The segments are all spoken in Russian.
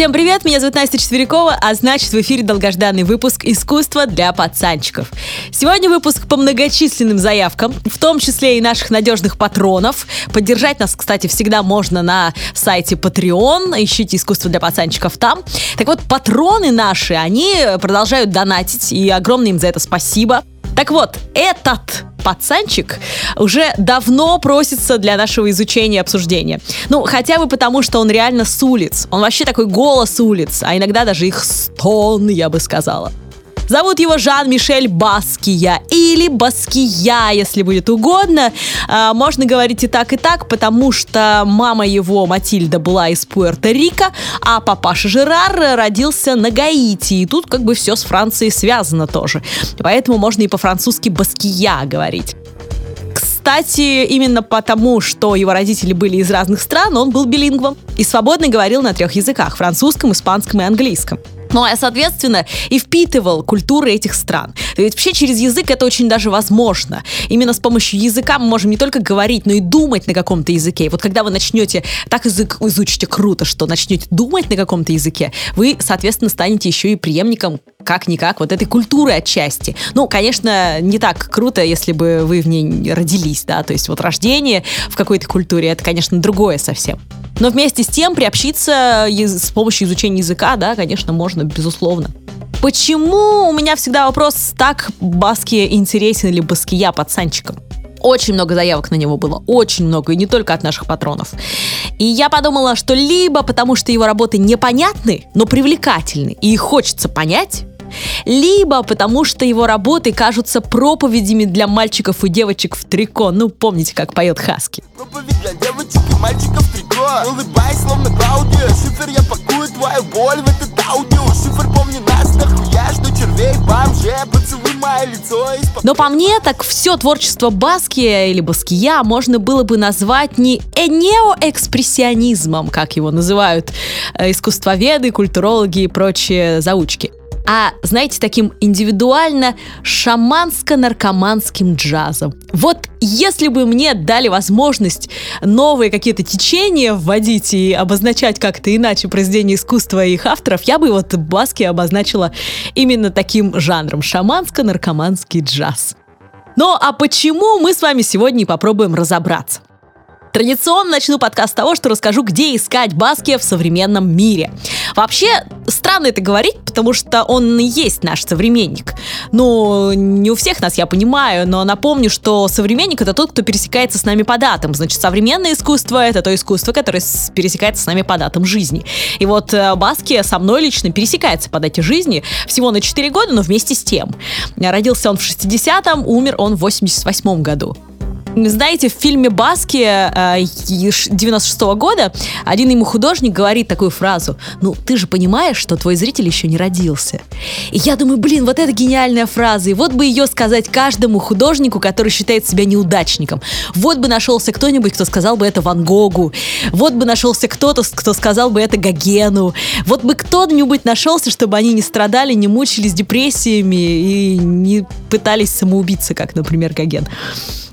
Всем привет, меня зовут Настя Четверякова, а значит в эфире долгожданный выпуск «Искусство для пацанчиков». Сегодня выпуск по многочисленным заявкам, в том числе и наших надежных патронов. Поддержать нас, кстати, всегда можно на сайте Patreon, ищите «Искусство для пацанчиков» там. Так вот, патроны наши, они продолжают донатить, и огромное им за это спасибо. Так вот, этот пацанчик уже давно просится для нашего изучения и обсуждения. Ну, хотя бы потому, что он реально с улиц. Он вообще такой голос улиц, а иногда даже их стон, я бы сказала. Зовут его Жан-Мишель Баския или Баския, если будет угодно. А, можно говорить и так, и так, потому что мама его, Матильда, была из Пуэрто-Рико, а папаша Жерар родился на Гаити. И тут как бы все с Францией связано тоже. Поэтому можно и по-французски Баския говорить. Кстати, именно потому, что его родители были из разных стран, он был билингвом и свободно говорил на трех языках – французском, испанском и английском. Ну, а, соответственно, и впитывал культуры этих стран. Ведь вообще через язык это очень даже возможно. Именно с помощью языка мы можем не только говорить, но и думать на каком-то языке. И вот когда вы начнете, так язык изучите круто, что начнете думать на каком-то языке, вы, соответственно, станете еще и преемником как-никак вот этой культуры отчасти. Ну, конечно, не так круто, если бы вы в ней родились, да, то есть вот рождение в какой-то культуре, это, конечно, другое совсем. Но вместе с тем приобщиться с помощью изучения языка, да, конечно, можно, безусловно. Почему у меня всегда вопрос, так Баски интересен или Баския пацанчиком? Очень много заявок на него было, очень много, и не только от наших патронов. И я подумала, что либо потому, что его работы непонятны, но привлекательны, и их хочется понять, либо потому что его работы кажутся проповедями для мальчиков и девочек в трико. Ну, помните, как поет Хаски. Проповедь девочек и мальчиков трико. Улыбаясь, словно Клаудия. Шифр, я пакую твою боль в этот аудио. Шифр, помни нас, нахуя, что червей, бомже, поцелуй мое лицо. Но по мне, так все творчество Баския или Баския можно было бы назвать не неоэкспрессионизмом, как его называют э, искусствоведы, культурологи и прочие заучки а, знаете, таким индивидуально шаманско-наркоманским джазом. Вот если бы мне дали возможность новые какие-то течения вводить и обозначать как-то иначе произведения искусства и их авторов, я бы вот Баски обозначила именно таким жанром шаманско-наркоманский джаз. Ну а почему мы с вами сегодня попробуем разобраться? Традиционно начну подкаст с того, что расскажу, где искать Баския в современном мире. Вообще, странно это говорить, потому что он и есть наш современник. Ну, не у всех нас, я понимаю, но напомню, что современник — это тот, кто пересекается с нами по датам. Значит, современное искусство — это то искусство, которое пересекается с нами по датам жизни. И вот э, Баския со мной лично пересекается по дате жизни всего на 4 года, но вместе с тем. Родился он в 60-м, умер он в 88-м году. Знаете, в фильме «Баски» 96 -го года один ему художник говорит такую фразу «Ну, ты же понимаешь, что твой зритель еще не родился». И я думаю, блин, вот это гениальная фраза. И вот бы ее сказать каждому художнику, который считает себя неудачником. Вот бы нашелся кто-нибудь, кто сказал бы это Ван Гогу. Вот бы нашелся кто-то, кто сказал бы это Гогену. Вот бы кто-нибудь нашелся, чтобы они не страдали, не мучились депрессиями и не пытались самоубиться, как, например, Гоген.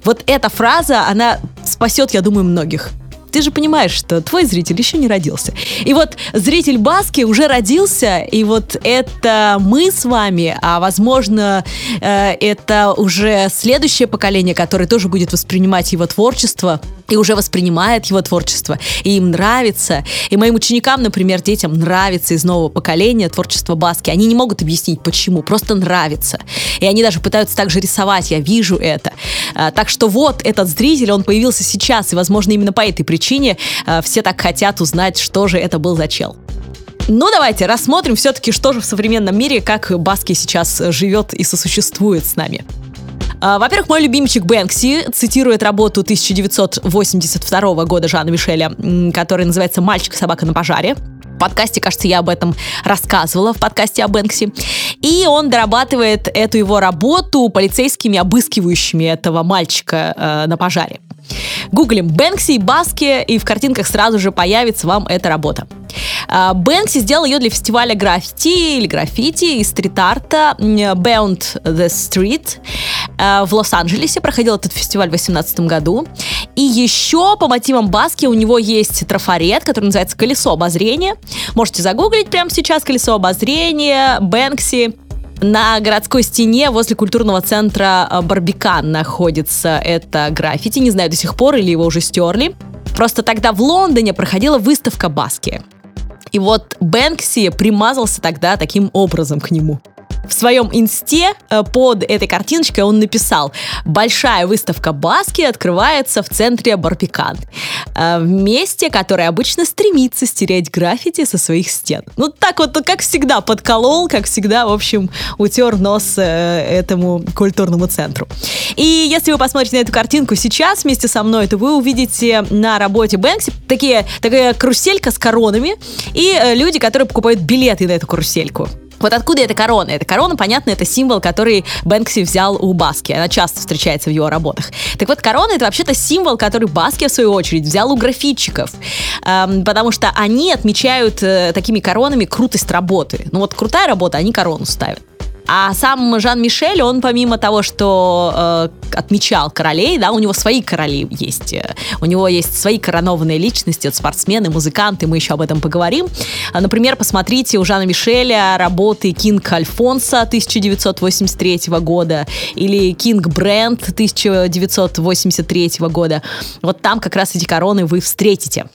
Вот эта фраза, она спасет, я думаю, многих ты же понимаешь, что твой зритель еще не родился. И вот зритель Баски уже родился, и вот это мы с вами, а возможно, э, это уже следующее поколение, которое тоже будет воспринимать его творчество и уже воспринимает его творчество, и им нравится. И моим ученикам, например, детям нравится из нового поколения творчество Баски. Они не могут объяснить, почему, просто нравится. И они даже пытаются так же рисовать, я вижу это. А, так что вот этот зритель, он появился сейчас, и, возможно, именно по этой причине э, все так хотят узнать, что же это был за чел. Ну, давайте рассмотрим все-таки, что же в современном мире, как Баски сейчас живет и сосуществует с нами. А, во-первых, мой любимчик Бэнкси цитирует работу 1982 года Жана Мишеля, которая называется «Мальчик и собака на пожаре». В подкасте, кажется, я об этом рассказывала, в подкасте о Бэнкси. И он дорабатывает эту его работу полицейскими, обыскивающими этого мальчика э, на пожаре. Гуглим Бэнкси и Баски, и в картинках сразу же появится вам эта работа. А, Бэнкси сделал ее для фестиваля граффити или граффити и стрит-арта Bound the Street а, в Лос-Анджелесе. Проходил этот фестиваль в 2018 году. И еще по мотивам Баски у него есть трафарет, который называется «Колесо обозрения». Можете загуглить прямо сейчас «Колесо обозрения», Бэнкси. На городской стене возле культурного центра э, Барбикан находится это граффити. Не знаю до сих пор или его уже стерли. Просто тогда в Лондоне проходила выставка Баски. И вот Бэнкси примазался тогда таким образом к нему в своем инсте э, под этой картиночкой он написал «Большая выставка Баски открывается в центре Барбикан, э, в месте, которое обычно стремится стереть граффити со своих стен». Ну, так вот, как всегда, подколол, как всегда, в общем, утер нос э, этому культурному центру. И если вы посмотрите на эту картинку сейчас вместе со мной, то вы увидите на работе Бэнкси такие, такая каруселька с коронами и люди, которые покупают билеты на эту карусельку. Вот откуда эта корона? Эта корона, понятно, это символ, который Бэнкси взял у Баски. Она часто встречается в его работах. Так вот, корона это вообще-то символ, который Баски, в свою очередь, взял у графитчиков. Эм, потому что они отмечают э, такими коронами крутость работы. Ну вот крутая работа, они корону ставят. А сам Жан-Мишель, он помимо того, что э, отмечал королей, да, у него свои короли есть. У него есть свои коронованные личности, вот спортсмены, музыканты, мы еще об этом поговорим. А, например, посмотрите у Жана Мишеля работы Кинг Альфонса 1983 года или Кинг Бренд 1983 года. Вот там как раз эти короны вы встретите.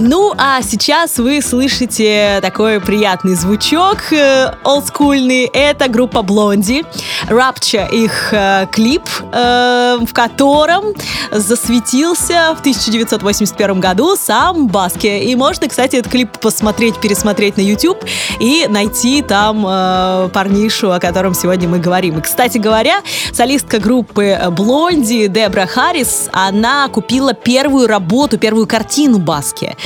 Ну, а сейчас вы слышите такой приятный звучок э, олдскульный. Это группа Блонди. Rapture их э, клип, э, в котором засветился в 1981 году сам Баски. И можно, кстати, этот клип посмотреть, пересмотреть на YouTube и найти там э, парнишу, о котором сегодня мы говорим. И, кстати говоря, солистка группы Блонди Дебра Харрис, она купила первую работу, первую картину Баски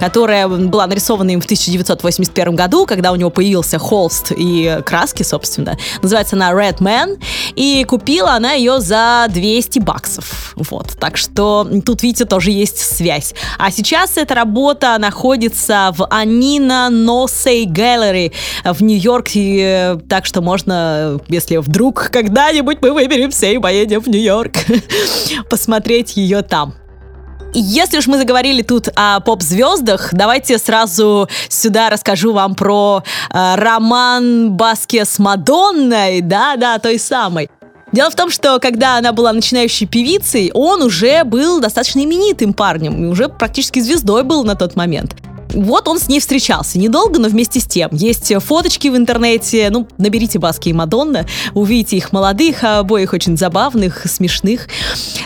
которая была нарисована им в 1981 году, когда у него появился холст и краски, собственно. Называется она Red Man, и купила она ее за 200 баксов. Вот, так что тут, видите, тоже есть связь. А сейчас эта работа находится в Анина Носей Gallery в Нью-Йорке, так что можно, если вдруг когда-нибудь мы выберемся и поедем в Нью-Йорк, посмотреть ее там. Если уж мы заговорили тут о поп-звездах, давайте сразу сюда расскажу вам про э, роман Баске с Мадонной, да-да, той самой. Дело в том, что когда она была начинающей певицей, он уже был достаточно именитым парнем, и уже практически звездой был на тот момент. Вот он с ней встречался. Недолго, но вместе с тем. Есть фоточки в интернете. Ну, наберите Баски и Мадонна. Увидите их молодых, обоих очень забавных, смешных.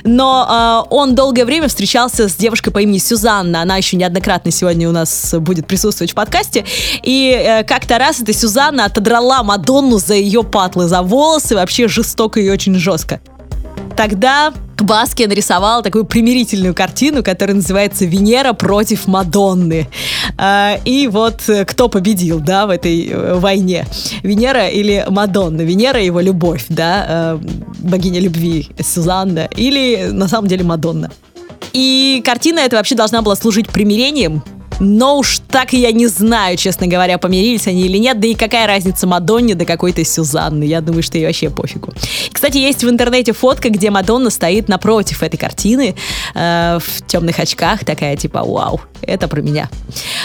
Но э, он долгое время встречался с девушкой по имени Сюзанна. Она еще неоднократно сегодня у нас будет присутствовать в подкасте. И э, как-то раз эта Сюзанна отодрала Мадонну за ее патлы, за волосы. Вообще жестоко и очень жестко. Тогда Баски нарисовал такую примирительную картину, которая называется «Венера против Мадонны». А, и вот э, кто победил, да, в этой э, войне? Венера или Мадонна? Венера его любовь, да, э, богиня любви Сюзанна, или на самом деле Мадонна? И картина эта вообще должна была служить примирением но уж так я не знаю, честно говоря, помирились они или нет. Да и какая разница Мадонне до какой-то Сюзанны. Я думаю, что ей вообще пофигу. Кстати, есть в интернете фотка, где Мадонна стоит напротив этой картины э, в темных очках. Такая типа, вау, это про меня.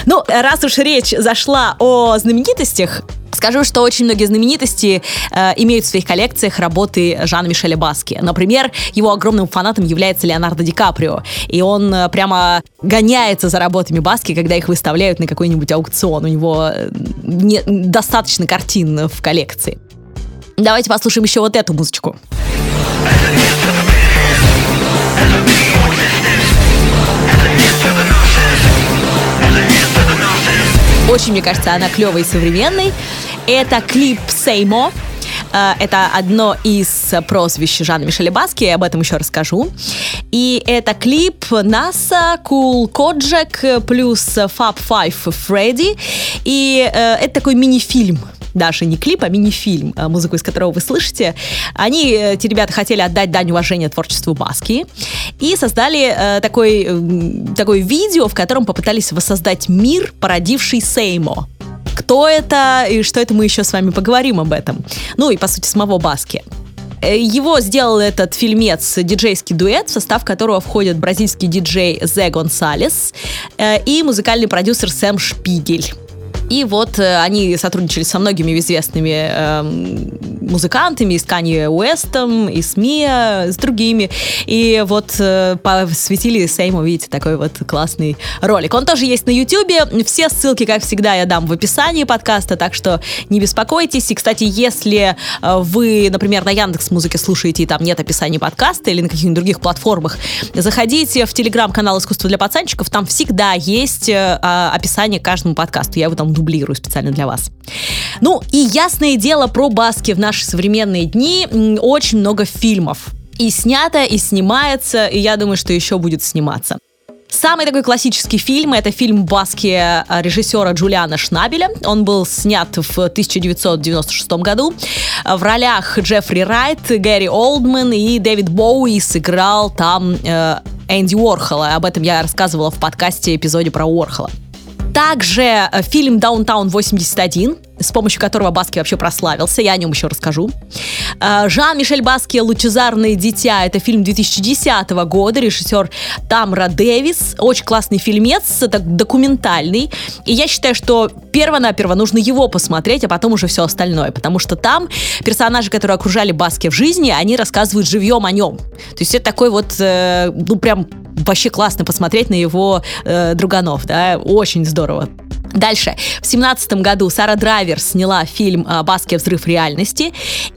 Ну, раз уж речь зашла о знаменитостях, Скажу, что очень многие знаменитости э, имеют в своих коллекциях работы Жана Мишеля Баски. Например, его огромным фанатом является Леонардо Ди Каприо. И он э, прямо гоняется за работами Баски, когда их выставляют на какой-нибудь аукцион. У него э, не, достаточно картин в коллекции. Давайте послушаем еще вот эту музычку. Очень, мне кажется, она клевая и современной. Это клип Сеймо. Э, это одно из прозвищ Жана Мишеля Баски, я об этом еще расскажу. И это клип NASA, Cool Kojak плюс Fab Five Freddy. И э, это такой мини-фильм даже не клип, а мини-фильм, э, музыку из которого вы слышите. Они, эти ребята, хотели отдать дань уважения творчеству Баски. и создали э, такой, э, такое видео, в котором попытались воссоздать мир, породивший Сеймо. Кто это и что это мы еще с вами поговорим об этом. Ну и, по сути, самого Баски. Э, его сделал этот фильмец диджейский дуэт, в состав которого входят бразильский диджей Зе Гонсалес э, и музыкальный продюсер Сэм Шпигель. И вот э, они сотрудничали со многими известными э, музыкантами, и с Канье Уэстом, и с Мия, с другими. И вот э, посвятили Сейму, видите, такой вот классный ролик. Он тоже есть на Ютубе. Все ссылки, как всегда, я дам в описании подкаста, так что не беспокойтесь. И, кстати, если э, вы, например, на Яндекс Музыке слушаете, и там нет описания подкаста или на каких-нибудь других платформах, заходите в телеграм-канал «Искусство для пацанчиков», там всегда есть э, а, описание к каждому подкасту. Я его там дублирую специально для вас. Ну, и ясное дело про баски в наши современные дни. Очень много фильмов. И снято, и снимается, и я думаю, что еще будет сниматься. Самый такой классический фильм – это фильм «Баски» режиссера Джулиана Шнабеля. Он был снят в 1996 году. В ролях Джеффри Райт, Гэри Олдман и Дэвид Боуи сыграл там э, Энди Уорхола. Об этом я рассказывала в подкасте эпизоде про Уорхола. Также э, фильм «Даунтаун 81», с помощью которого Баски вообще прославился, я о нем еще расскажу. Э, Жан-Мишель Баски «Лучезарное дитя» — это фильм 2010 года, режиссер Тамра Дэвис. Очень классный фильмец, это документальный. И я считаю, что перво-наперво нужно его посмотреть, а потом уже все остальное, потому что там персонажи, которые окружали Баски в жизни, они рассказывают живьем о нем. То есть это такой вот, э, ну прям вообще классно посмотреть на его э, друганов, да, очень здорово. Дальше. В семнадцатом году Сара Драйвер сняла фильм э, «Баски. Взрыв реальности».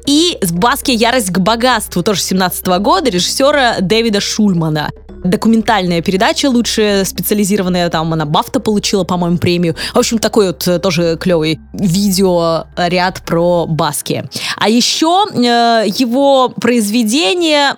И «Баски. Ярость к богатству» тоже 17 года режиссера Дэвида Шульмана. Документальная передача, лучше специализированная, там она Бафта получила, по-моему, премию. В общем, такой вот э, тоже клевый видеоряд про Баския. А еще э, его произведение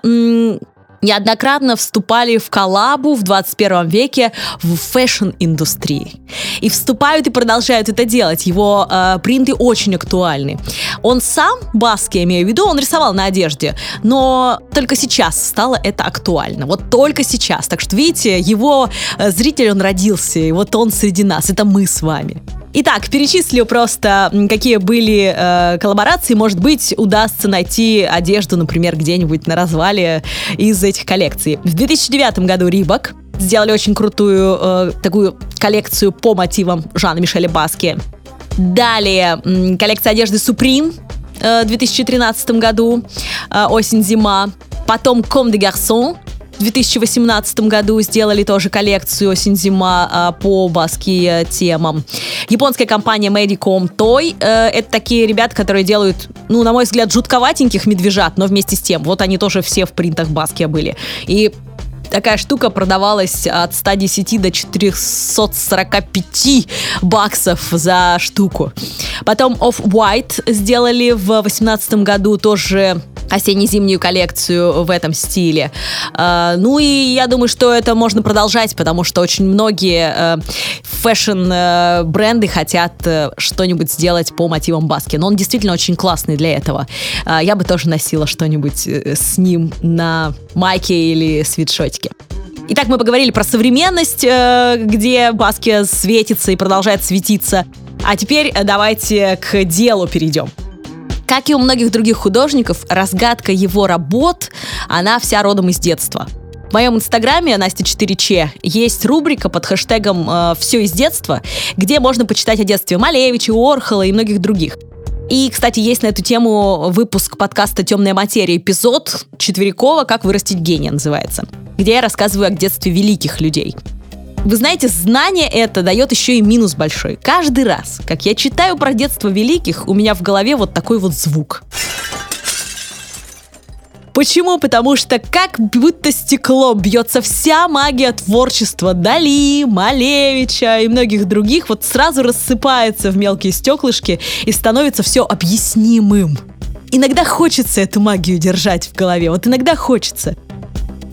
неоднократно вступали в коллабу в 21 веке в fashion-индустрии. И вступают и продолжают это делать. Его э, принты очень актуальны. Он сам, Баския, я имею в виду, он рисовал на одежде, но только сейчас стало это актуально. Вот только сейчас. Так что, видите, его э, зритель, он родился, и вот он среди нас. Это мы с вами. Итак, перечислю просто, какие были э, коллаборации. Может быть, удастся найти одежду, например, где-нибудь на развале из этих коллекций. В 2009 году Рибок сделали очень крутую э, такую коллекцию по мотивам Жана Мишеля Баски. Далее коллекция одежды Supreme э, в 2013 году, э, осень-зима. Потом Comme des Garçons в 2018 году сделали тоже коллекцию осень-зима а, по баски темам. Японская компания Medicom Toy. Э, это такие ребята, которые делают, ну, на мой взгляд, жутковатеньких медвежат, но вместе с тем. Вот они тоже все в принтах баски были. И такая штука продавалась от 110 до 445 баксов за штуку. Потом Off-White сделали в 2018 году тоже осенне-зимнюю коллекцию в этом стиле. Uh, ну и я думаю, что это можно продолжать, потому что очень многие uh, фэшн-бренды хотят uh, что-нибудь сделать по мотивам Баски. Но он действительно очень классный для этого. Я бы тоже носила что-нибудь э, с ним на майке или свитшотике. Итак, мы поговорили про современность, э, где Баски светится и продолжает светиться. А теперь давайте к делу перейдем. Как и у многих других художников, разгадка его работ, она вся родом из детства. В моем инстаграме Настя 4Ч есть рубрика под хэштегом э, «Все из детства», где можно почитать о детстве Малевича, Орхола и многих других. И, кстати, есть на эту тему выпуск подкаста «Темная материя», эпизод Четверякова «Как вырастить гения» называется, где я рассказываю о детстве великих людей. Вы знаете, знание это дает еще и минус большой. Каждый раз, как я читаю про детство великих, у меня в голове вот такой вот звук. Почему? Потому что как будто стекло бьется вся магия творчества Дали, Малевича и многих других, вот сразу рассыпается в мелкие стеклышки и становится все объяснимым. Иногда хочется эту магию держать в голове, вот иногда хочется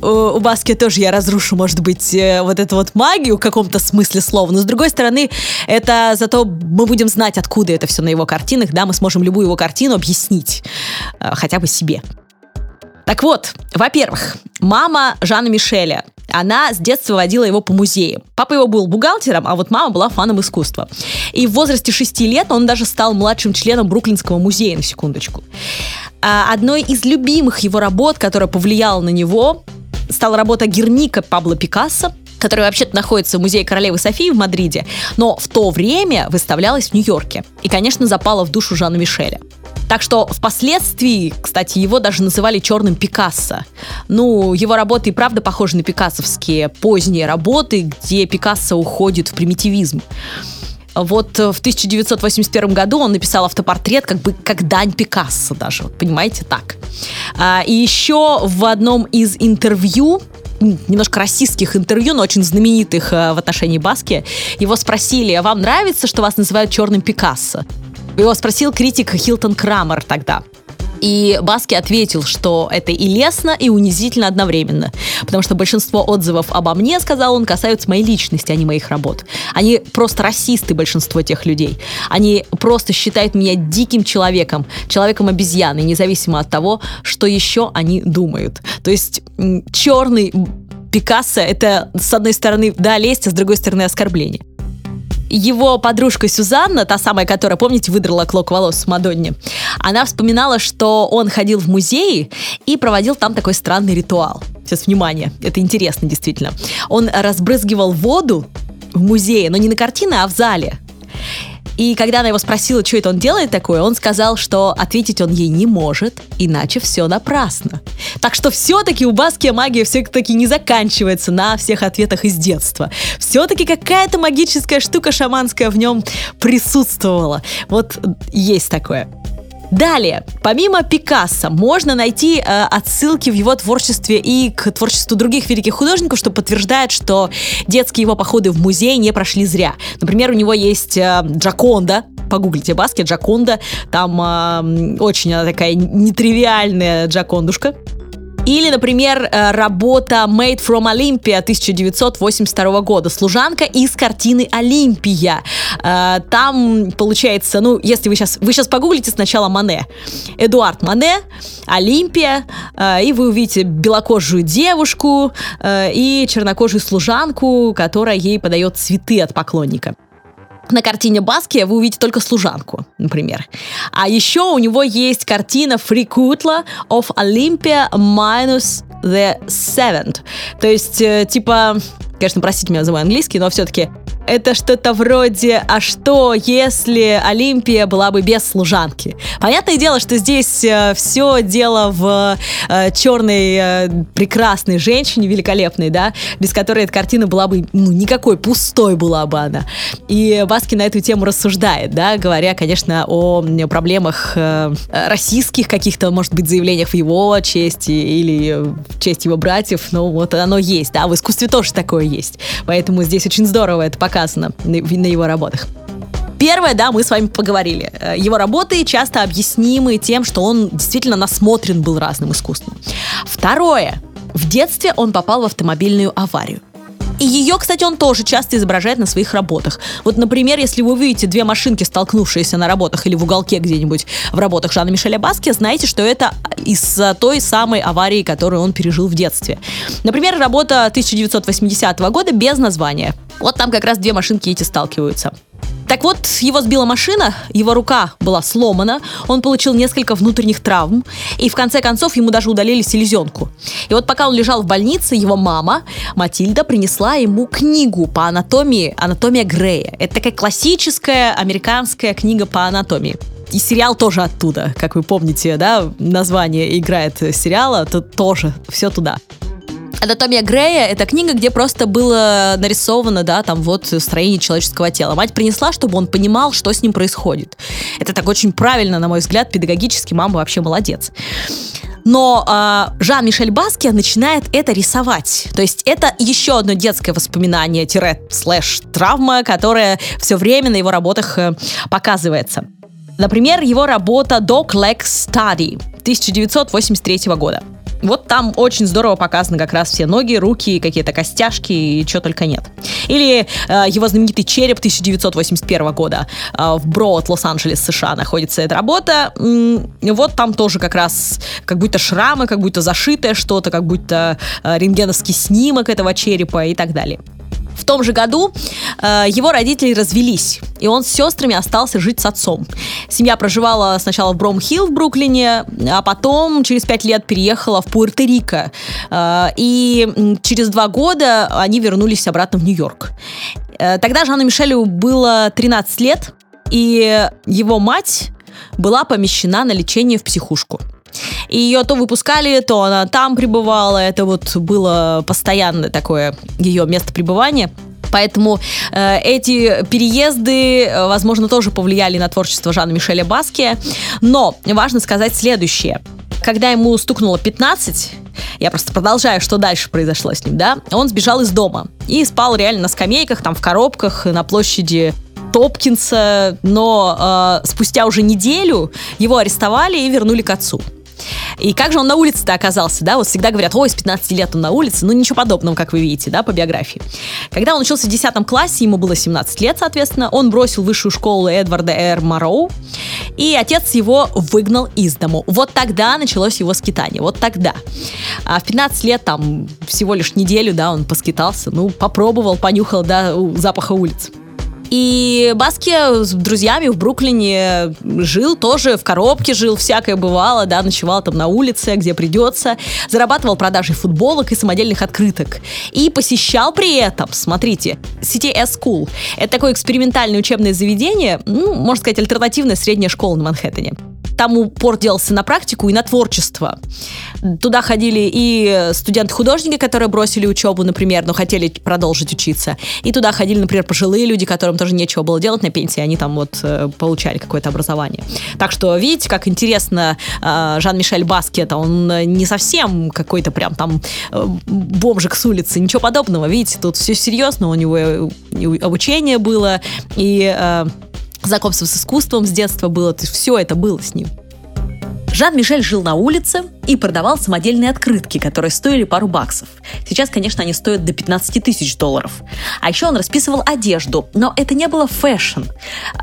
у Баски тоже я разрушу, может быть, э, вот эту вот магию в каком-то смысле слова. Но с другой стороны, это зато мы будем знать, откуда это все на его картинах, да, мы сможем любую его картину объяснить, э, хотя бы себе. Так вот, во-первых, мама Жана Мишеля она с детства водила его по музеям. Папа его был бухгалтером, а вот мама была фаном искусства. И в возрасте 6 лет он даже стал младшим членом Бруклинского музея, на секундочку. А одной из любимых его работ, которая повлияла на него, стала работа Герника Пабло Пикассо, которая вообще-то находится в музее королевы Софии в Мадриде, но в то время выставлялась в Нью-Йорке. И, конечно, запала в душу Жана Мишеля. Так что впоследствии, кстати, его даже называли черным Пикассо. Ну, его работы и правда похожи на пикассовские поздние работы, где Пикассо уходит в примитивизм. Вот в 1981 году он написал автопортрет как бы как дань Пикассо даже, вот, понимаете, так. А, и еще в одном из интервью немножко расистских интервью, но очень знаменитых э, в отношении Баски, его спросили, а вам нравится, что вас называют черным Пикассо? Его спросил критик Хилтон Крамер тогда. И Баски ответил, что это и лестно, и унизительно одновременно. Потому что большинство отзывов обо мне, сказал он, касаются моей личности, а не моих работ. Они просто расисты, большинство тех людей. Они просто считают меня диким человеком, человеком-обезьяной, независимо от того, что еще они думают. То есть черный Пикассо — это, с одной стороны, да, лесть, а с другой стороны, оскорбление его подружка Сюзанна, та самая, которая, помните, выдрала клок волос Мадонне, она вспоминала, что он ходил в музей и проводил там такой странный ритуал. Сейчас, внимание, это интересно действительно. Он разбрызгивал воду в музее, но не на картины, а в зале. И когда она его спросила, что это он делает такое, он сказал, что ответить он ей не может, иначе все напрасно. Так что все-таки у Баския магия все-таки не заканчивается на всех ответах из детства. Все-таки какая-то магическая штука шаманская в нем присутствовала. Вот есть такое. Далее, помимо Пикассо, можно найти э, отсылки в его творчестве и к творчеству других великих художников, что подтверждает, что детские его походы в музей не прошли зря. Например, у него есть э, Джаконда, погуглите Баски, Джаконда, там э, очень она такая нетривиальная Джакондушка. Или, например, э, работа Made from Olympia 1982 года. Служанка из картины Олимпия. Э, там получается, ну, если вы сейчас, вы сейчас погуглите сначала Мане. Эдуард Мане, Олимпия, э, и вы увидите белокожую девушку и чернокожую служанку, которая ей подает цветы от поклонника на картине Баски вы увидите только служанку, например. А еще у него есть картина Фрикутла of Olympia minus the seventh. То есть, э, типа, конечно, простите меня за мой английский, но все-таки это что-то вроде «А что, если Олимпия была бы без служанки?» Понятное дело, что здесь э, все дело в э, черной э, прекрасной женщине, великолепной, да, без которой эта картина была бы, ну, никакой, пустой была бы она. И Баски на эту тему рассуждает, да, говоря, конечно, о проблемах э, российских каких-то, может быть, заявлениях в его честь или в честь его братьев, но вот оно есть, да, в искусстве тоже такое есть. Поэтому здесь очень здорово это показано на, его работах. Первое, да, мы с вами поговорили. Э, его работы часто объяснимы тем, что он действительно насмотрен был разным искусством. Второе. В детстве он попал в автомобильную аварию. И ее, кстати, он тоже часто изображает на своих работах. Вот, например, если вы увидите две машинки, столкнувшиеся на работах или в уголке где-нибудь в работах Жана Мишеля Баски, знаете, что это из той самой аварии, которую он пережил в детстве. Например, работа 1980 года без названия. Вот там как раз две машинки эти сталкиваются. Так вот, его сбила машина, его рука была сломана, он получил несколько внутренних травм, и в конце концов ему даже удалили селезенку. И вот пока он лежал в больнице, его мама, Матильда, принесла ему книгу по анатомии, анатомия Грея. Это такая классическая американская книга по анатомии. И сериал тоже оттуда, как вы помните, да, название играет сериала, то тоже все туда. Анатомия Грея — это книга, где просто было нарисовано, да, там вот строение человеческого тела. Мать принесла, чтобы он понимал, что с ним происходит. Это так очень правильно, на мой взгляд, педагогически. Мама вообще молодец. Но э, Жан-Мишель Баски начинает это рисовать. То есть это еще одно детское воспоминание, слэш травма, которая все время на его работах э, показывается. Например, его работа Dog Leg Study 1983 года. Вот там очень здорово показаны как раз все ноги, руки, какие-то костяшки и что только нет. Или э, его знаменитый череп 1981 года э, в Броуд, Лос-Анджелес, США находится эта работа. Вот там тоже как раз как будто шрамы, как будто зашитое что-то, как будто э, рентгеновский снимок этого черепа и так далее. В том же году э, его родители развелись, и он с сестрами остался жить с отцом. Семья проживала сначала в Бром-Хилл в Бруклине, а потом через пять лет переехала в Пуэрто-Рико. Э, и через два года они вернулись обратно в Нью-Йорк. Э, тогда Жанну Мишелю было 13 лет, и его мать была помещена на лечение в психушку. И ее то выпускали, то она там пребывала. Это вот было постоянное такое ее место пребывания. Поэтому э, эти переезды, э, возможно, тоже повлияли на творчество Жана Мишеля Баски. Но важно сказать следующее. Когда ему стукнуло 15, я просто продолжаю, что дальше произошло с ним, да, он сбежал из дома и спал реально на скамейках, там в коробках на площади Топкинса, но э, спустя уже неделю его арестовали и вернули к отцу. И как же он на улице-то оказался, да? Вот всегда говорят, ой, с 15 лет он на улице. Ну, ничего подобного, как вы видите, да, по биографии. Когда он учился в 10 классе, ему было 17 лет, соответственно, он бросил высшую школу Эдварда Р. Мароу, и отец его выгнал из дому. Вот тогда началось его скитание, вот тогда. А в 15 лет, там, всего лишь неделю, да, он поскитался, ну, попробовал, понюхал, да, запаха улиц. И Баски с друзьями в Бруклине жил тоже, в коробке жил, всякое бывало, да, ночевал там на улице, где придется, зарабатывал продажей футболок и самодельных открыток. И посещал при этом, смотрите, CTS School. Это такое экспериментальное учебное заведение, ну, можно сказать, альтернативная средняя школа на Манхэттене там упор делался на практику и на творчество. Туда ходили и студенты-художники, которые бросили учебу, например, но хотели продолжить учиться. И туда ходили, например, пожилые люди, которым тоже нечего было делать на пенсии, они там вот э, получали какое-то образование. Так что, видите, как интересно, э, Жан-Мишель Баскет, он не совсем какой-то прям там э, бомжик с улицы, ничего подобного. Видите, тут все серьезно, у него обучение было, и знакомство с искусством с детства было, то есть все это было с ним. Жан-Мишель жил на улице и продавал самодельные открытки, которые стоили пару баксов. Сейчас, конечно, они стоят до 15 тысяч долларов. А еще он расписывал одежду, но это не было fashion,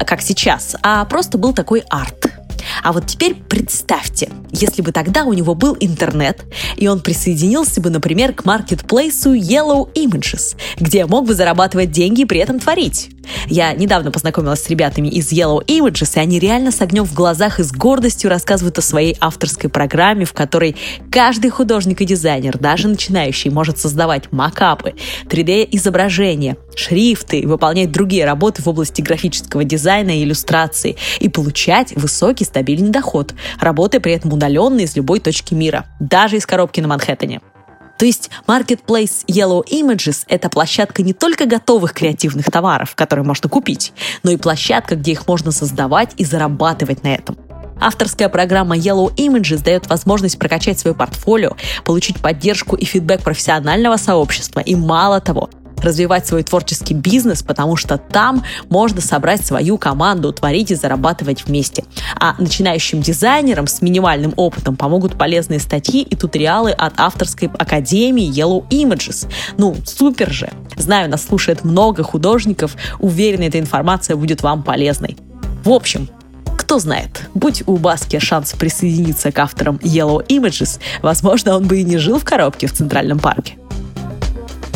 как сейчас, а просто был такой арт. А вот теперь представьте, если бы тогда у него был интернет, и он присоединился бы, например, к маркетплейсу Yellow Images, где мог бы зарабатывать деньги и при этом творить. Я недавно познакомилась с ребятами из Yellow Images, и они реально с огнем в глазах и с гордостью рассказывают о своей авторской программе, в которой каждый художник и дизайнер, даже начинающий, может создавать макапы, 3D-изображения, шрифты выполнять другие работы в области графического дизайна и иллюстрации и получать высокий стабильный доход, работая при этом удаленно из любой точки мира, даже из коробки на Манхэттене. То есть Marketplace Yellow Images — это площадка не только готовых креативных товаров, которые можно купить, но и площадка, где их можно создавать и зарабатывать на этом. Авторская программа Yellow Images дает возможность прокачать свое портфолио, получить поддержку и фидбэк профессионального сообщества и, мало того, развивать свой творческий бизнес, потому что там можно собрать свою команду, творить и зарабатывать вместе. А начинающим дизайнерам с минимальным опытом помогут полезные статьи и туториалы от авторской академии Yellow Images. Ну, супер же! Знаю, нас слушает много художников, уверена, эта информация будет вам полезной. В общем, кто знает, будь у Баски шанс присоединиться к авторам Yellow Images, возможно, он бы и не жил в коробке в Центральном парке.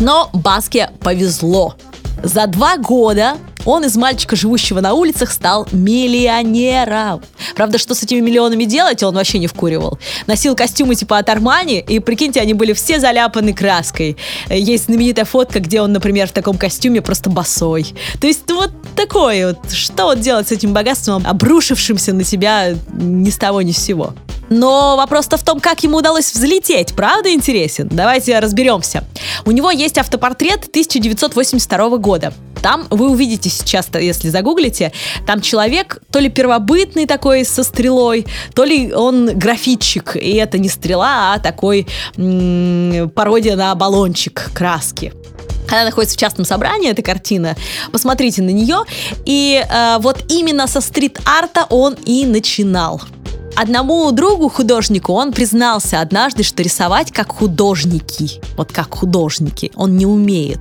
Но Баске повезло. За два года он из мальчика, живущего на улицах, стал миллионером. Правда, что с этими миллионами делать, он вообще не вкуривал. Носил костюмы типа от Армани, и, прикиньте, они были все заляпаны краской. Есть знаменитая фотка, где он, например, в таком костюме просто босой. То есть вот такое вот. Что вот делать с этим богатством, обрушившимся на тебя ни с того ни с сего? Но вопрос-то в том, как ему удалось взлететь. Правда интересен? Давайте разберемся. У него есть автопортрет 1982 года. Там вы увидите сейчас, если загуглите, там человек то ли первобытный такой со стрелой, то ли он графитчик. И это не стрела, а такой м- пародия на баллончик краски. Она находится в частном собрании, эта картина. Посмотрите на нее. И э, вот именно со стрит-арта он и начинал. Одному другу художнику он признался однажды, что рисовать как художники, вот как художники, он не умеет.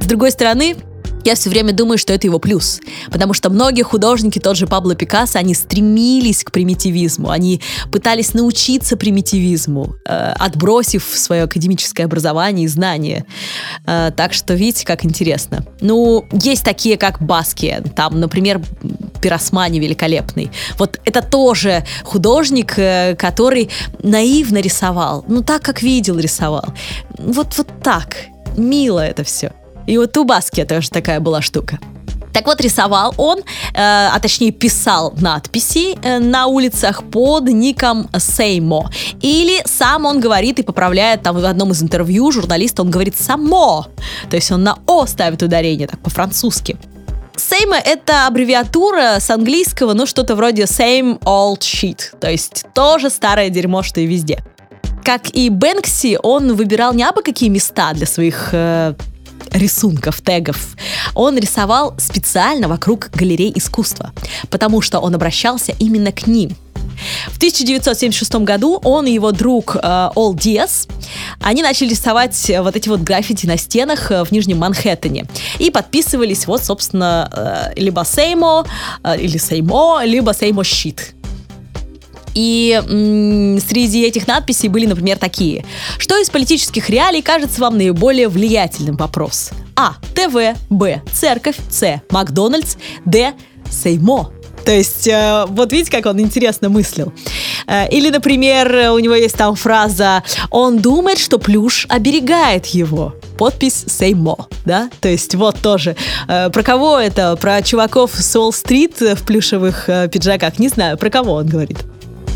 С другой стороны, я все время думаю, что это его плюс. Потому что многие художники, тот же Пабло Пикассо, они стремились к примитивизму. Они пытались научиться примитивизму, э, отбросив свое академическое образование и знания. Э, так что видите, как интересно. Ну, есть такие, как Баски. Там, например, Пиросмани великолепный. Вот это тоже художник, э, который наивно рисовал. Ну, так, как видел, рисовал. Вот, вот так. Мило это все. И вот у Баски тоже такая была штука. Так вот, рисовал он, э, а точнее писал надписи э, на улицах под ником Сеймо. Или сам он говорит и поправляет там в одном из интервью журналиста, он говорит «само». То есть он на «о» ставит ударение, так по-французски. Сейма — это аббревиатура с английского, ну, что-то вроде same old shit, то есть тоже старое дерьмо, что и везде. Как и Бэнкси, он выбирал не абы какие места для своих э, рисунков, тегов. Он рисовал специально вокруг галерей искусства, потому что он обращался именно к ним. В 1976 году он и его друг э, Ол Диас, они начали рисовать вот эти вот граффити на стенах э, в Нижнем Манхэттене. И подписывались вот, собственно, э, либо Сеймо, э, или Сеймо, либо Сеймо Щит. И м- среди этих надписей были, например, такие. Что из политических реалий кажется вам наиболее влиятельным? Вопрос. А. ТВ. Б. Церковь. С. Макдональдс. Д. Сеймо. То есть, э, вот видите, как он интересно мыслил. Э, или, например, у него есть там фраза «Он думает, что плюш оберегает его». Подпись «Сеймо», да? То есть, вот тоже. Э, про кого это? Про чуваков с Уолл-стрит в плюшевых э, пиджаках? Не знаю, про кого он говорит.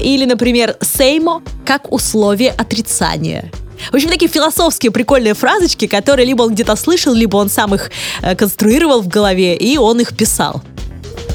Или, например, «сеймо» как условие отрицания. В общем, такие философские прикольные фразочки, которые либо он где-то слышал, либо он сам их э, конструировал в голове, и он их писал.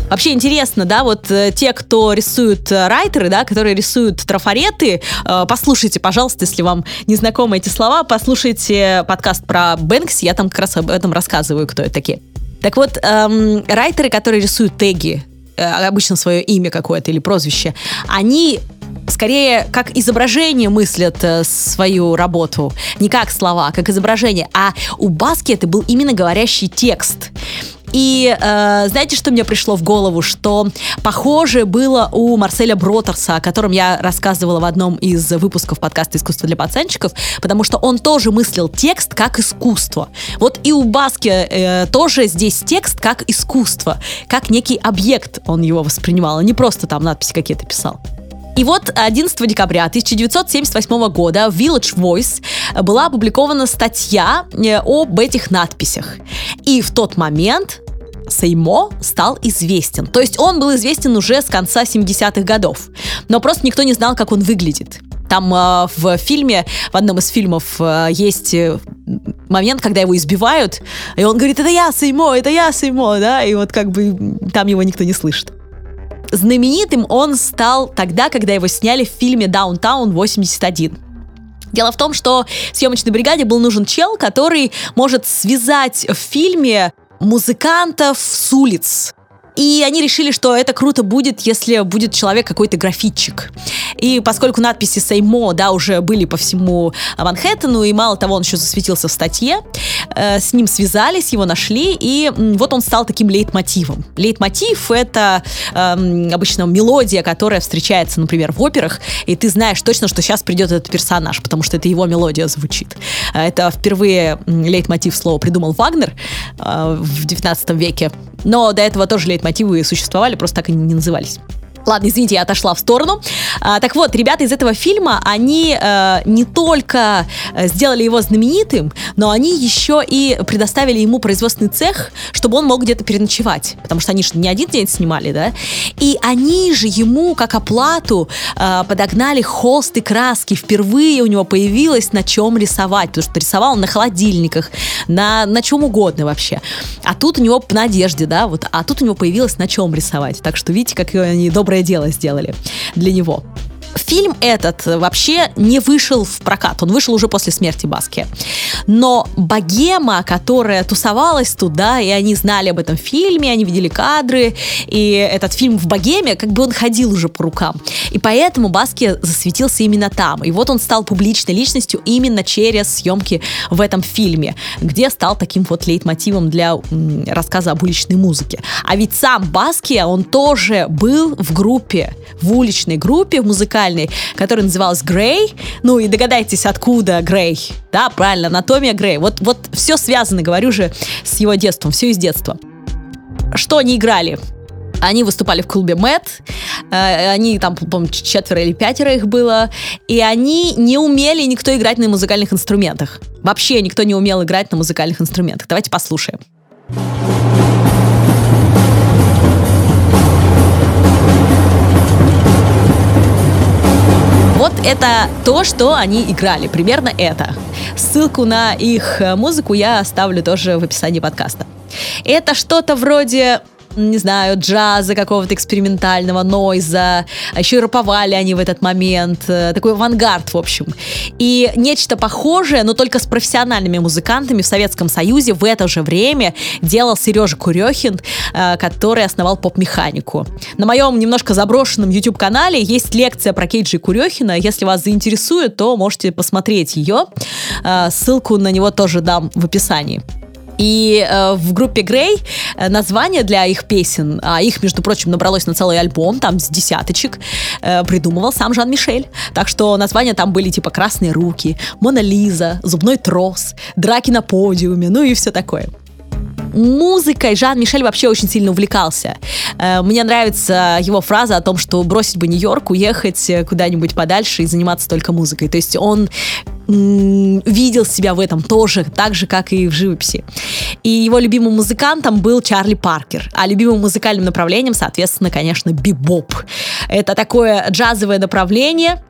Вообще интересно, да, вот э, те, кто рисуют э, райтеры, да, которые рисуют трафареты, э, послушайте, пожалуйста, если вам не знакомы эти слова, послушайте подкаст про Бэнкси, я там как раз об этом рассказываю, кто это такие. Так вот, эм, райтеры, которые рисуют теги, обычно свое имя какое-то или прозвище, они скорее как изображение мыслят э, свою работу, не как слова, а как изображение. А у Баски это был именно говорящий текст. И э, знаете, что мне пришло в голову? Что похоже было у Марселя Бротерса, о котором я рассказывала в одном из выпусков подкаста «Искусство для пацанчиков», потому что он тоже мыслил текст как искусство. Вот и у Баски э, тоже здесь текст как искусство, как некий объект он его воспринимал, а не просто там надписи какие-то писал. И вот 11 декабря 1978 года в Village Voice была опубликована статья э, об этих надписях. И в тот момент Сеймо стал известен. То есть он был известен уже с конца 70-х годов. Но просто никто не знал, как он выглядит. Там э, в фильме, в одном из фильмов э, есть э, момент, когда его избивают, и он говорит, это я, Сеймо, это я, Сеймо, да, и вот как бы там его никто не слышит. Знаменитым он стал тогда, когда его сняли в фильме «Даунтаун 81». Дело в том, что съемочной бригаде был нужен чел, который может связать в фильме музыкантов с улиц. И они решили, что это круто будет, если будет человек какой-то графитчик. И поскольку надписи Сеймо, да, уже были по всему Манхэттену, и мало того, он еще засветился в статье, э, с ним связались, его нашли, и вот он стал таким лейтмотивом. Лейтмотив — это э, обычно мелодия, которая встречается, например, в операх, и ты знаешь точно, что сейчас придет этот персонаж, потому что это его мелодия звучит. Э, это впервые лейтмотив слова придумал Вагнер э, в 19 веке, но до этого тоже лейтмотивы существовали, просто так они не назывались. Ладно, извините, я отошла в сторону. А, так вот, ребята из этого фильма, они э, не только э, сделали его знаменитым, но они еще и предоставили ему производственный цех, чтобы он мог где-то переночевать. Потому что они же не один день снимали, да? И они же ему, как оплату, э, подогнали холст и краски. Впервые у него появилось на чем рисовать, потому что рисовал он на холодильниках, на, на чем угодно вообще. А тут у него на одежде, да, вот, а тут у него появилось на чем рисовать. Так что видите, как они добрые доброе дело сделали для него. Фильм этот вообще не вышел в прокат, он вышел уже после смерти Баски. Но богема, которая тусовалась туда, и они знали об этом фильме, они видели кадры, и этот фильм в богеме, как бы он ходил уже по рукам. И поэтому Баски засветился именно там. И вот он стал публичной личностью именно через съемки в этом фильме, где стал таким вот лейтмотивом для рассказа об уличной музыке. А ведь сам Баски, он тоже был в группе, в уличной группе, в музыкальной, которая называлась Грей. Ну и догадайтесь, откуда Грей. Да, правильно, анатомия Грей. Вот, вот все связано, говорю же, с его детством, все из детства. Что они играли? Они выступали в клубе Мэт, э, они там, по-моему, четверо или пятеро их было, и они не умели никто играть на музыкальных инструментах. Вообще никто не умел играть на музыкальных инструментах. Давайте послушаем. Вот это то, что они играли. Примерно это. Ссылку на их музыку я оставлю тоже в описании подкаста. Это что-то вроде не знаю, джаза какого-то экспериментального, нойза. А еще и раповали они в этот момент. Э, такой авангард, в общем. И нечто похожее, но только с профессиональными музыкантами в Советском Союзе в это же время делал Сережа Курехин, э, который основал поп-механику. На моем немножко заброшенном YouTube-канале есть лекция про Кейджи Курехина. Если вас заинтересует, то можете посмотреть ее. Э, ссылку на него тоже дам в описании. И э, в группе Грей э, название для их песен, а их, между прочим, набралось на целый альбом, там с десяточек, э, придумывал сам Жан-Мишель. Так что названия там были типа «Красные руки», «Мона Лиза», «Зубной трос», «Драки на подиуме», ну и все такое музыкой Жан-Мишель вообще очень сильно увлекался. Э, мне нравится его фраза о том, что бросить бы Нью-Йорк, уехать куда-нибудь подальше и заниматься только музыкой. То есть он видел себя в этом тоже, так же, как и в живописи. И его любимым музыкантом был Чарли Паркер, а любимым музыкальным направлением, соответственно, конечно, бибоп. Это такое джазовое направление.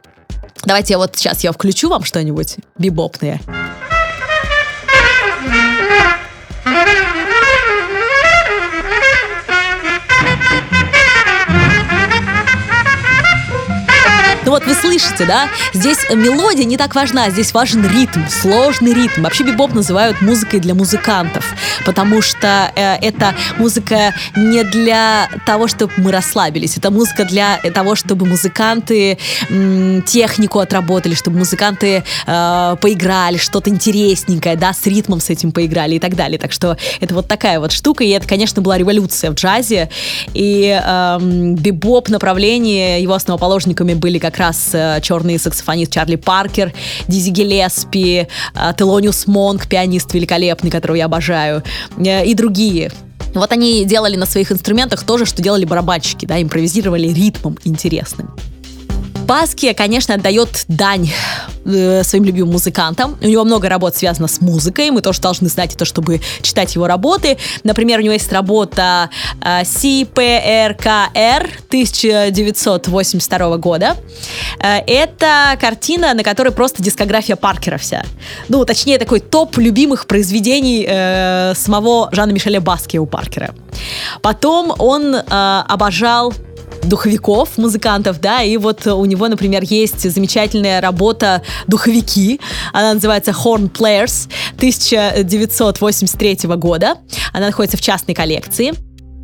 Давайте я вот сейчас я включу вам что-нибудь бибопное. Ну вот вы слышите, да? Здесь мелодия не так важна, здесь важен ритм, сложный ритм. Вообще бибоп называют музыкой для музыкантов, потому что э, это музыка не для того, чтобы мы расслабились, это музыка для того, чтобы музыканты м, технику отработали, чтобы музыканты э, поиграли что-то интересненькое, да, с ритмом с этим поиграли и так далее. Так что это вот такая вот штука, и это, конечно, была революция в джазе, и э, бибоп направление, его основоположниками были как раз э, черный саксофонист Чарли Паркер, Дизи Гелеспи, э, Телониус Монк, пианист великолепный, которого я обожаю, э, и другие. Вот они делали на своих инструментах то же, что делали барабанщики, да, импровизировали ритмом интересным. Баски, конечно, отдает дань э, своим любимым музыкантам. У него много работ связано с музыкой. Мы тоже должны знать это, чтобы читать его работы. Например, у него есть работа э, CPRKR 1982 года. Э, это картина, на которой просто дискография Паркера вся. Ну, точнее, такой топ любимых произведений э, самого Жана Мишеля Баски у Паркера. Потом он э, обожал духовиков, музыкантов, да, и вот у него, например, есть замечательная работа «Духовики», она называется Horn Players 1983 года, она находится в частной коллекции.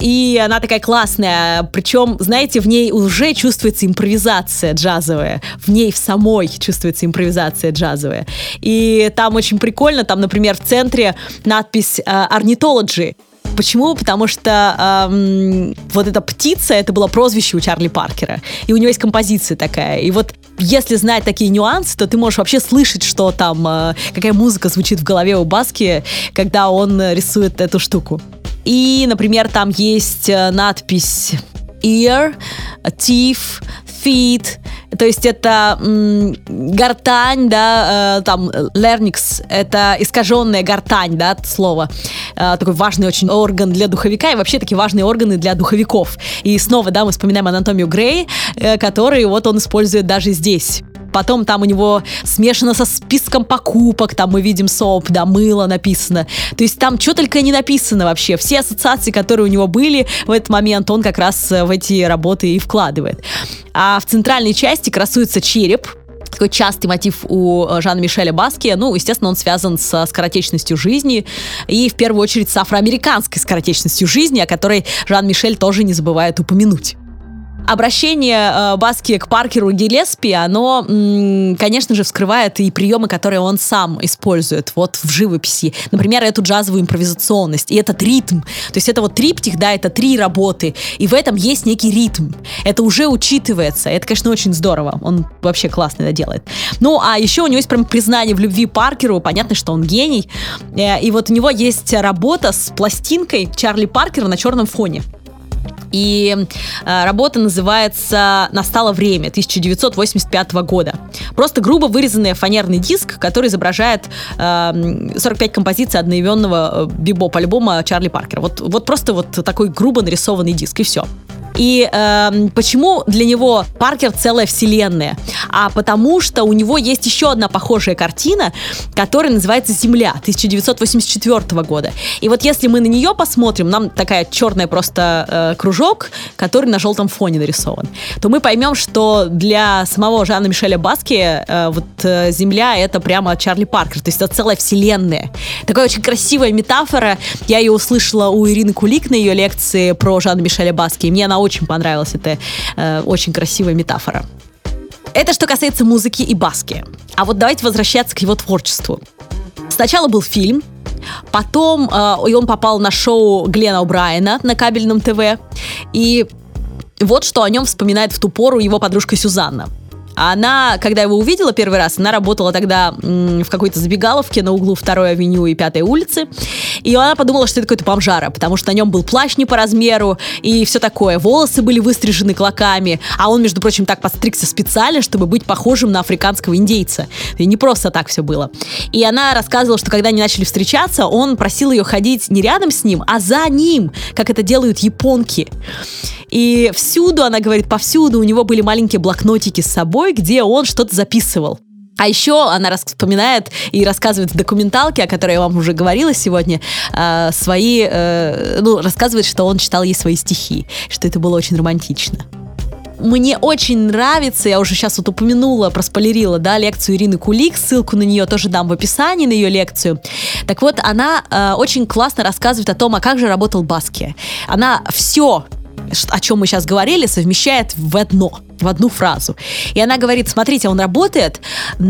И она такая классная, причем, знаете, в ней уже чувствуется импровизация джазовая, в ней в самой чувствуется импровизация джазовая. И там очень прикольно, там, например, в центре надпись «Ornithology», Почему? Потому что эм, вот эта птица, это было прозвище у Чарли Паркера. И у него есть композиция такая. И вот если знать такие нюансы, то ты можешь вообще слышать, что там, э, какая музыка звучит в голове у Баски, когда он рисует эту штуку. И, например, там есть э, надпись ear, teeth, feet, то есть это м, гортань, да, э, там, larynx, это искаженная гортань, да, слово. Э, такой важный очень орган для духовика и вообще такие важные органы для духовиков. И снова, да, мы вспоминаем анатомию Грей, э, который вот он использует даже здесь. Потом там у него смешано со списком покупок, там мы видим соп, да, мыло написано. То есть там что только не написано вообще. Все ассоциации, которые у него были в этот момент, он как раз в эти работы и вкладывает. А в центральной части красуется череп, такой частый мотив у э, Жана Мишеля Баски. Ну, естественно, он связан со скоротечностью жизни и, в первую очередь, с афроамериканской скоротечностью жизни, о которой Жан Мишель тоже не забывает упомянуть обращение э, Баски к Паркеру Гелеспи, оно, конечно же, вскрывает и приемы, которые он сам использует вот в живописи. Например, эту джазовую импровизационность и этот ритм. То есть это вот триптих, да, это три работы, и в этом есть некий ритм. Это уже учитывается. Это, конечно, очень здорово. Он вообще классно это делает. Ну, а еще у него есть прям признание в любви Паркеру. Понятно, что он гений. Э, и вот у него есть работа с пластинкой Чарли Паркера на черном фоне. И э, работа называется «Настало время» 1985 года. Просто грубо вырезанный фанерный диск, который изображает э, 45 композиций одноименного э, бибоп-альбома Чарли Паркера. Вот, вот просто вот такой грубо нарисованный диск, и все. И э, почему для него Паркер целая вселенная? А потому что у него есть еще одна похожая картина, которая называется «Земля» 1984 года. И вот если мы на нее посмотрим, нам такая черная просто э, кружок, который на желтом фоне нарисован, то мы поймем, что для самого Жана Мишеля Баски э, вот э, Земля это прямо Чарли Паркер, то есть это целая вселенная. Такая очень красивая метафора. Я ее услышала у Ирины Кулик на ее лекции про Жана Мишеля Баски, и мне она очень понравилась. Это э, очень красивая метафора. Это что касается музыки и баски. А вот давайте возвращаться к его творчеству. Сначала был фильм, потом э, он попал на шоу Глена О'Брайена на кабельном ТВ. И вот что о нем вспоминает в ту пору его подружка Сюзанна. Она, когда его увидела первый раз, она работала тогда в какой-то забегаловке на углу 2 авеню и 5 улицы. И она подумала, что это какой-то бомжара, потому что на нем был плащ не по размеру и все такое. Волосы были выстрижены клоками, а он, между прочим, так подстригся специально, чтобы быть похожим на африканского индейца. И не просто так все было. И она рассказывала, что когда они начали встречаться, он просил ее ходить не рядом с ним, а за ним, как это делают японки. И всюду, она говорит, повсюду у него были маленькие блокнотики с собой, где он что-то записывал. А еще она вспоминает и рассказывает в документалке, о которой я вам уже говорила сегодня, э, свои, э, ну, рассказывает, что он читал ей свои стихи, что это было очень романтично. Мне очень нравится, я уже сейчас вот упомянула, проспойлерила, да, лекцию Ирины Кулик, ссылку на нее тоже дам в описании, на ее лекцию. Так вот, она э, очень классно рассказывает о том, а как же работал Баски. Она все о чем мы сейчас говорили, совмещает в одно, в одну фразу. И она говорит, смотрите, он работает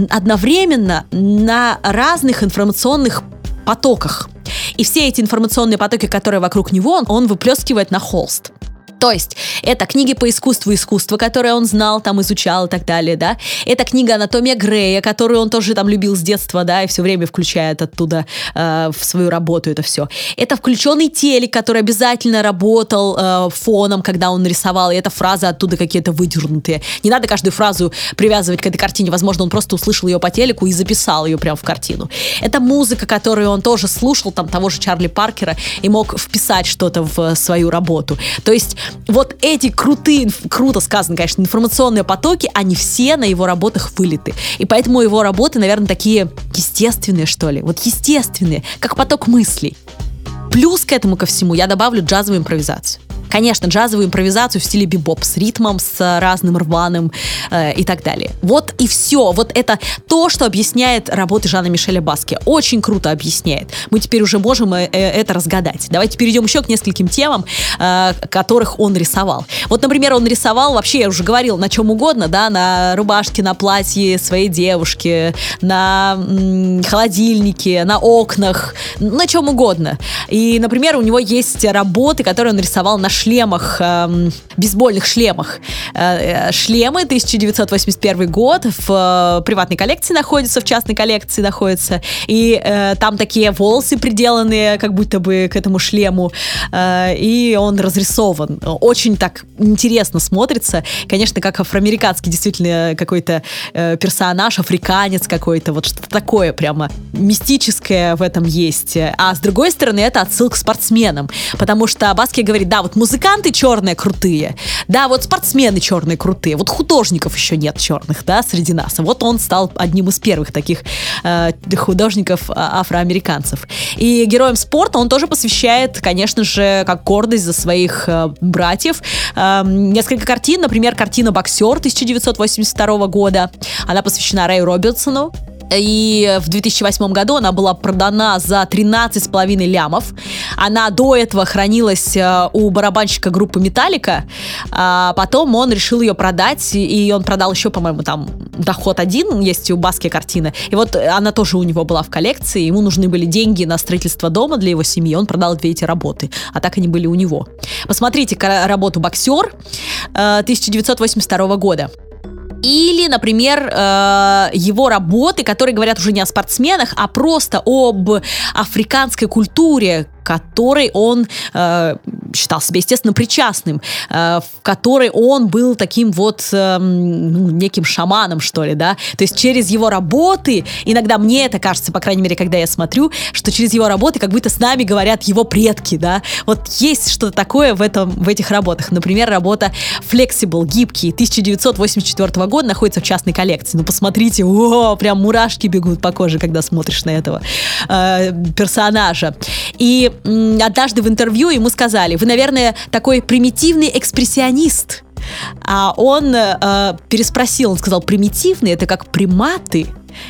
одновременно на разных информационных потоках. И все эти информационные потоки, которые вокруг него, он выплескивает на холст. То есть это книги по искусству искусства, которые он знал, там изучал и так далее, да. Это книга «Анатомия Грея», которую он тоже там любил с детства, да, и все время включает оттуда э, в свою работу это все. Это включенный телек, который обязательно работал э, фоном, когда он рисовал, и это фразы оттуда какие-то выдернутые. Не надо каждую фразу привязывать к этой картине, возможно, он просто услышал ее по телеку и записал ее прямо в картину. Это музыка, которую он тоже слушал, там того же Чарли Паркера, и мог вписать что-то в свою работу. То есть вот эти крутые, круто сказано, конечно, информационные потоки, они все на его работах вылиты. И поэтому его работы, наверное, такие естественные, что ли. Вот естественные, как поток мыслей. Плюс к этому ко всему я добавлю джазовую импровизацию. Конечно, джазовую импровизацию в стиле бибоп с ритмом, с разным рваным э, и так далее. Вот и все. Вот это то, что объясняет работы Жана Мишеля Баски. Очень круто объясняет. Мы теперь уже можем э, э, это разгадать. Давайте перейдем еще к нескольким темам, э, которых он рисовал. Вот, например, он рисовал, вообще, я уже говорил, на чем угодно, да, на рубашке, на платье своей девушки, на м, холодильнике, на окнах, на чем угодно. И, например, у него есть работы, которые он рисовал на шлемах, э, бейсбольных шлемах. Э, э шлемы 1981 год в э, приватной коллекции находятся, в частной коллекции находятся. И э, там такие волосы приделанные, как будто бы к этому шлему. Э, и он разрисован. Очень так интересно смотрится. Конечно, как афроамериканский действительно какой-то э, персонаж, африканец какой-то. Вот что-то такое прямо мистическое в этом есть. А с другой стороны, это отсылка к спортсменам. Потому что Баски говорит, да, вот музыка музыканты черные крутые. Да, вот спортсмены черные крутые, вот художников еще нет черных, да, среди нас. Вот он стал одним из первых таких э, художников а, афроамериканцев. И героям спорта он тоже посвящает, конечно же, как гордость за своих э, братьев. Э, несколько картин, например, картина «Боксер» 1982 года. Она посвящена Рэю Робертсону, и в 2008 году она была продана за 13,5 лямов. Она до этого хранилась э, у барабанщика группы Металлика. А потом он решил ее продать, и он продал еще, по-моему, там доход один, есть у Баски картина. И вот она тоже у него была в коллекции. Ему нужны были деньги на строительство дома для его семьи. Он продал две эти работы. А так они были у него. Посмотрите работу «Боксер» 1982 э, года. Или, например, э, его работы, которые говорят уже не о спортсменах, а просто об африканской культуре, которой он э, считал себя, естественно, причастным, э, в которой он был таким вот э, неким шаманом, что ли, да. То есть через его работы, иногда мне это кажется, по крайней мере, когда я смотрю, что через его работы как будто с нами говорят его предки, да. Вот есть что-то такое в, этом, в этих работах. Например, работа Flexible, гибкий, 1984 года, находится в частной коллекции. Ну, посмотрите, о, прям мурашки бегут по коже, когда смотришь на этого э, персонажа. И однажды в интервью ему сказали, вы, наверное, такой примитивный экспрессионист. А он э, переспросил, он сказал, примитивный, это как приматы.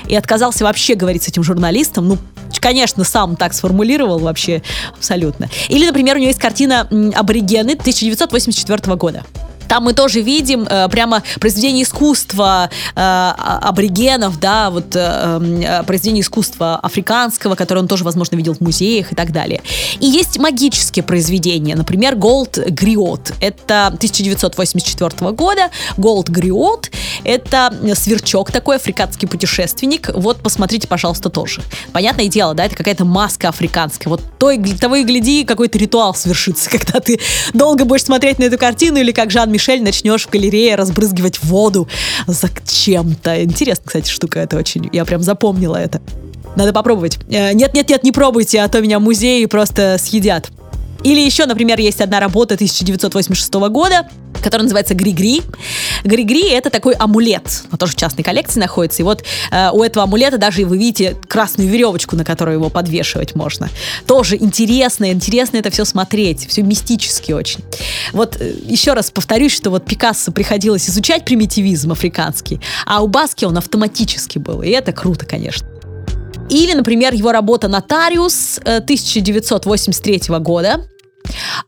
И отказался вообще говорить с этим журналистом. Ну, конечно, сам так сформулировал вообще абсолютно. Или, например, у него есть картина «Аборигены» 1984 года. Там мы тоже видим э, прямо произведение искусства э, а, аборигенов, да, вот э, э, произведение искусства африканского, которое он тоже, возможно, видел в музеях и так далее. И есть магические произведения, например, Gold Griot. Это 1984 года. Gold Griot — это сверчок такой, африканский путешественник. Вот, посмотрите, пожалуйста, тоже. Понятное дело, да, это какая-то маска африканская. Вот то и, того и гляди, какой-то ритуал свершится, когда ты долго будешь смотреть на эту картину или как Жан Мишель начнешь в галерее разбрызгивать воду зачем-то. Интересная, кстати, штука это очень. Я прям запомнила это. Надо попробовать. Нет-нет-нет, э, не пробуйте, а то меня музеи просто съедят. Или еще, например, есть одна работа 1986 года, которая называется Гри-Гри. Гри-Гри это такой амулет, он тоже в частной коллекции находится. И вот э, у этого амулета даже вы видите красную веревочку, на которую его подвешивать можно. Тоже интересно, интересно это все смотреть, все мистически очень. Вот э, еще раз повторюсь, что вот Пикассо приходилось изучать примитивизм африканский, а у Баски он автоматически был, и это круто, конечно. Или, например, его работа «Нотариус» 1983 э, года.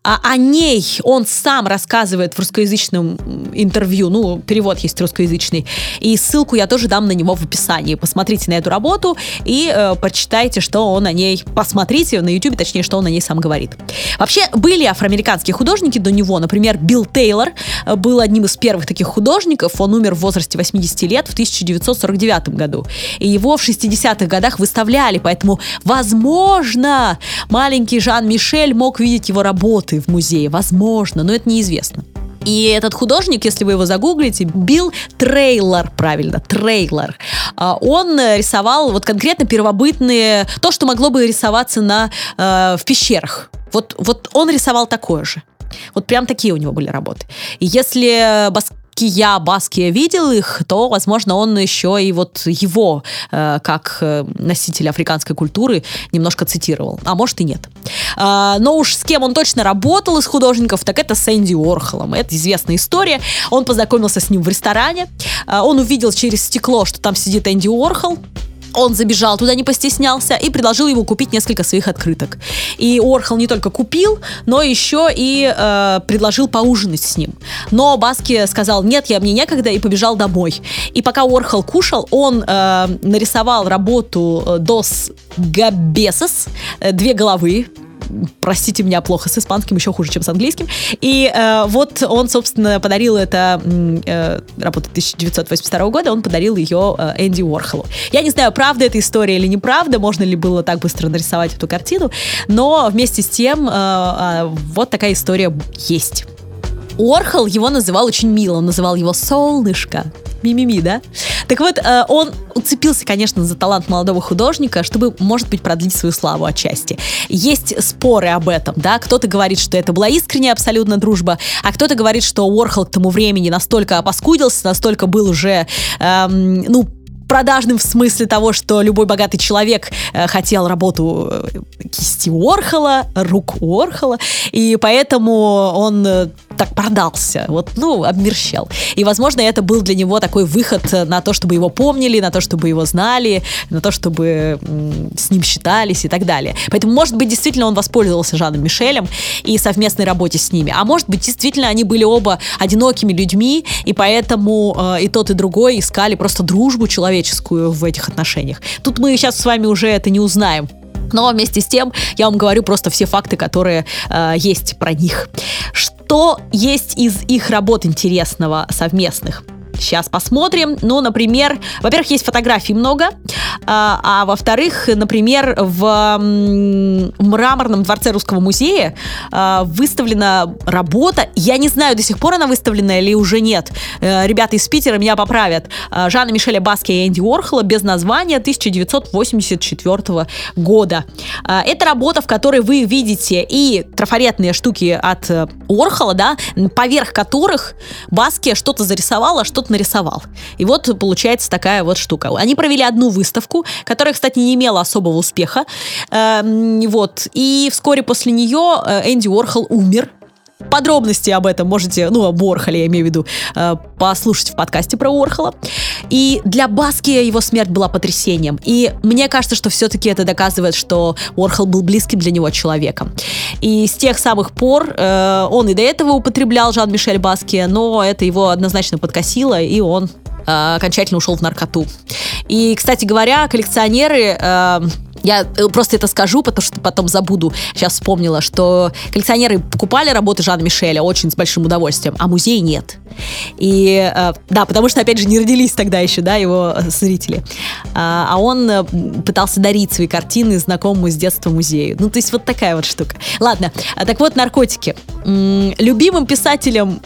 А о ней он сам рассказывает в русскоязычном интервью, ну, перевод есть русскоязычный, и ссылку я тоже дам на него в описании. Посмотрите на эту работу и э, почитайте, что он о ней, посмотрите на YouTube, точнее, что он о ней сам говорит. Вообще, были афроамериканские художники до него, например, Билл Тейлор э, был одним из первых таких художников, он умер в возрасте 80 лет в 1949 году, и его в 60-х годах выставляли, поэтому, возможно, маленький Жан-Мишель мог видеть его работы в музее, возможно, но это неизвестно. И этот художник, если вы его загуглите, Билл Трейлор, правильно, Трейлор, а, он рисовал вот конкретно первобытные, то, что могло бы рисоваться на, э, в пещерах. Вот, вот он рисовал такое же. Вот прям такие у него были работы. И если Бас Кия Баския видел их, то, возможно, он еще и вот его, э, как э, носитель африканской культуры, немножко цитировал. А может и нет. Э, но уж с кем он точно работал из художников, так это с Энди Уорхолом. Это известная история. Он познакомился с ним в ресторане. Э, он увидел через стекло, что там сидит Энди Уорхол. Он забежал туда, не постеснялся, и предложил ему купить несколько своих открыток. И Орхол не только купил, но еще и э, предложил поужинать с ним. Но Баски сказал, нет, я мне некогда, и побежал домой. И пока Орхол кушал, он э, нарисовал работу э, Дос Габесос, э, две головы, простите меня, плохо с испанским, еще хуже, чем с английским. И э, вот он, собственно, подарил это, э, работа 1982 года, он подарил ее э, Энди Уорхолу. Я не знаю, правда эта история или неправда, можно ли было так быстро нарисовать эту картину, но вместе с тем э, э, вот такая история есть. Орхол его называл очень мило, он называл его «солнышко». Мимими, да? Так вот, э, он уцепился, конечно, за талант молодого художника, чтобы, может быть, продлить свою славу отчасти. Есть споры об этом, да, кто-то говорит, что это была искренняя абсолютно дружба, а кто-то говорит, что Уорхол к тому времени настолько опаскудился, настолько был уже, эм, ну, продажным в смысле того, что любой богатый человек э, хотел работу э, кисти Уорхола, рук Уорхола, и поэтому он э, так продался, вот, ну, обмерщал. И, возможно, это был для него такой выход на то, чтобы его помнили, на то, чтобы его знали, на то, чтобы с ним считались и так далее. Поэтому, может быть, действительно он воспользовался Жаном Мишелем и совместной работе с ними. А может быть, действительно они были оба одинокими людьми, и поэтому э, и тот, и другой искали просто дружбу человеческую в этих отношениях. Тут мы сейчас с вами уже это не узнаем. Но вместе с тем я вам говорю просто все факты, которые э, есть про них. Что есть из их работ интересного совместных? Сейчас посмотрим. Ну, например, во-первых, есть фотографий много, а, а во-вторых, например, в мраморном дворце Русского музея а, выставлена работа. Я не знаю, до сих пор она выставлена или уже нет. Э, ребята из Питера меня поправят. А, Жанна Мишеля Баски и Энди Уорхола без названия 1984 года. Это работа, в которой вы видите и трафаретные штуки от Уорхола, да, поверх которых Баски что-то зарисовала, что-то что нарисовал. И вот получается такая вот штука. Они провели одну выставку, которая, кстати, не имела особого успеха. Эм, вот. И вскоре после нее э, Энди Уорхол умер. Подробности об этом можете, ну, об Уорхоле, я имею в виду, э, послушать в подкасте про Уорхола. И для Баски его смерть была потрясением. И мне кажется, что все-таки это доказывает, что Уорхол был близким для него человеком. И с тех самых пор э, он и до этого употреблял Жан-Мишель Баски, но это его однозначно подкосило, и он э, окончательно ушел в наркоту. И, кстати говоря, коллекционеры э, я э, просто это скажу, потому что потом забуду. Сейчас вспомнила, что коллекционеры покупали работы Жана Мишеля очень с большим удовольствием, а музей нет. И э, да, потому что, опять же, не родились тогда еще, да, его э, зрители. А, а он пытался дарить свои картины знакомому с детства музею. Ну, то есть вот такая вот штука. Ладно, а так вот, наркотики. Любимым писателем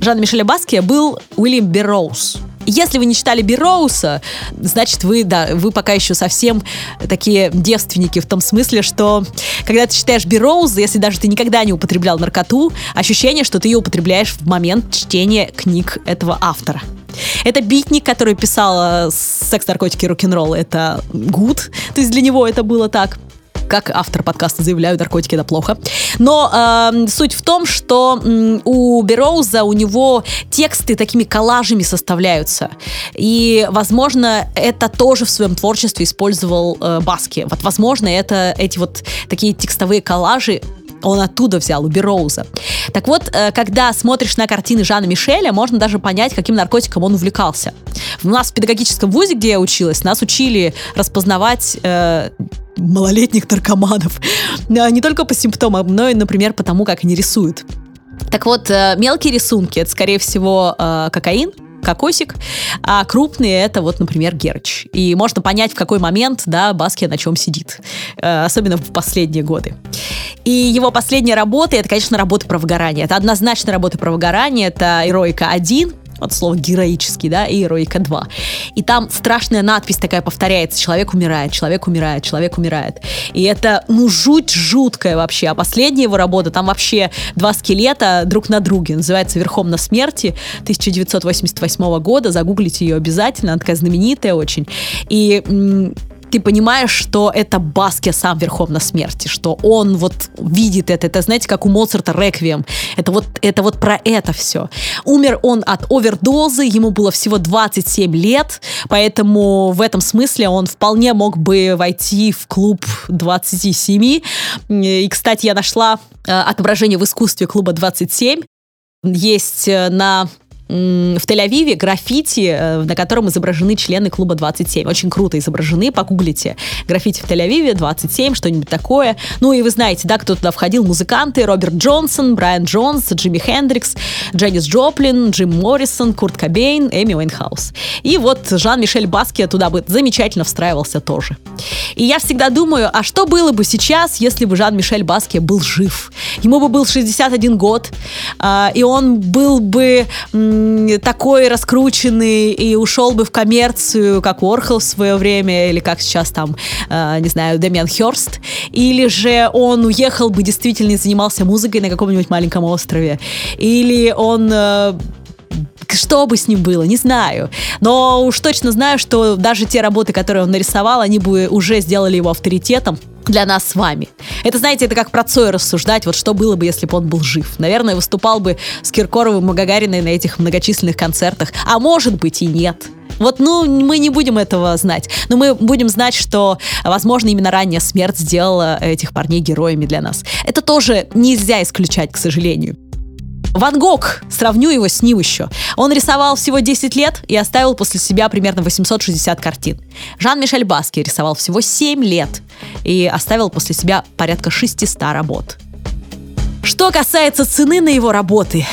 Жана Мишеля Баския был Уильям Берроуз. Если вы не читали Бироуса, значит, вы, да, вы пока еще совсем такие девственники в том смысле, что когда ты читаешь Бироуза, если даже ты никогда не употреблял наркоту, ощущение, что ты ее употребляешь в момент чтения книг этого автора. Это битник, который писал секс, наркотики, рок-н-ролл. Это гуд. То есть для него это было так как автор подкаста заявляю, наркотики это плохо. Но э, суть в том, что э, у Бероуза у него тексты такими коллажами составляются. И, возможно, это тоже в своем творчестве использовал э, Баски. Вот, возможно, это эти вот такие текстовые коллажи он оттуда взял, у Бероуза. Так вот, э, когда смотришь на картины Жана Мишеля, можно даже понять, каким наркотиком он увлекался. У нас в педагогическом вузе, где я училась, нас учили распознавать э, малолетних наркоманов. Э, не только по симптомам, но и, например, по тому, как они рисуют. Так вот, э, мелкие рисунки это, скорее всего, кокаин, кокосик, а крупные это вот, например, герч. И можно понять, в какой момент, да, Баски на чем сидит, особенно в последние годы. И его последняя работа, это, конечно, работа про выгорание. Это однозначно работа про выгорание, это «Эроика 1», от слова героический, да, и Героика 2. И там страшная надпись такая повторяется, человек умирает, человек умирает, человек умирает. И это, ну, жуть жуткая вообще. А последняя его работа, там вообще два скелета друг на друге, называется «Верхом на смерти» 1988 года, загуглите ее обязательно, она такая знаменитая очень. И ты понимаешь, что это Баске сам верхом на смерти, что он вот видит это. Это, знаете, как у Моцарта «Реквием». Это вот, это вот про это все. Умер он от овердозы, ему было всего 27 лет, поэтому в этом смысле он вполне мог бы войти в клуб 27. И, кстати, я нашла э, отображение в искусстве клуба 27. Есть э, на в Тель-Авиве граффити, э, на котором изображены члены клуба 27. Очень круто изображены, погуглите. Граффити в Тель-Авиве, 27, что-нибудь такое. Ну и вы знаете, да, кто туда входил? Музыканты Роберт Джонсон, Брайан Джонс, Джимми Хендрикс, Дженнис Джоплин, Джим Моррисон, Курт Кобейн, Эми Уэйнхаус. И вот Жан-Мишель Баския туда бы замечательно встраивался тоже. И я всегда думаю, а что было бы сейчас, если бы Жан-Мишель Баския был жив? Ему бы был 61 год, а, и он был бы такой раскрученный и ушел бы в коммерцию, как Уорхол в свое время, или как сейчас там, э, не знаю, Дэмиан Хёрст, или же он уехал бы действительно и занимался музыкой на каком-нибудь маленьком острове, или он э, что бы с ним было, не знаю. Но уж точно знаю, что даже те работы, которые он нарисовал, они бы уже сделали его авторитетом для нас с вами. Это, знаете, это как про Цоя рассуждать, вот что было бы, если бы он был жив. Наверное, выступал бы с Киркоровым и Гагариной на этих многочисленных концертах. А может быть и нет. Вот, ну, мы не будем этого знать. Но мы будем знать, что, возможно, именно ранняя смерть сделала этих парней героями для нас. Это тоже нельзя исключать, к сожалению. Ван Гог, сравню его с ним еще. Он рисовал всего 10 лет и оставил после себя примерно 860 картин. Жан-Мишель Баски рисовал всего 7 лет и оставил после себя порядка 600 работ. Что касается цены на его работы,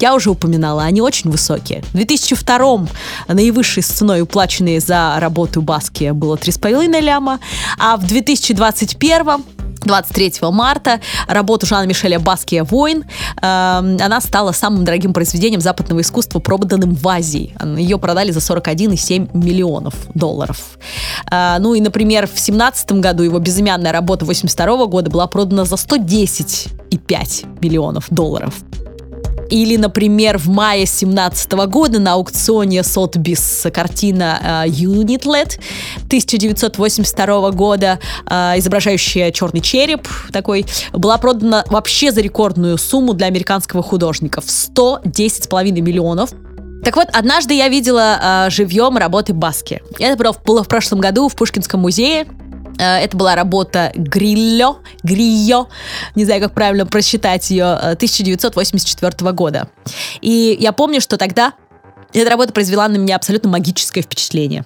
я уже упоминала, они очень высокие. В 2002 наивысшей ценой, уплаченной за работу Баски, было 3,5 ляма, а в 2021 23 марта работу Жана Мишеля Баския «Воин». Э, она стала самым дорогим произведением западного искусства, проданным в Азии. Ее продали за 41,7 миллионов долларов. Э, ну и, например, в 17 году его безымянная работа 82 года была продана за 110,5 миллионов долларов. Или, например, в мае 2017 года на аукционе Sotheby's картина uh, Unitlet 1982 года, uh, изображающая черный череп такой, была продана вообще за рекордную сумму для американского художника в 110,5 миллионов. Так вот, однажды я видела э, живьем работы Баски. Это было, было в прошлом году в Пушкинском музее. Э, это была работа Грилло, Грио, не знаю, как правильно просчитать ее, 1984 э, года. И я помню, что тогда эта работа произвела на меня абсолютно магическое впечатление.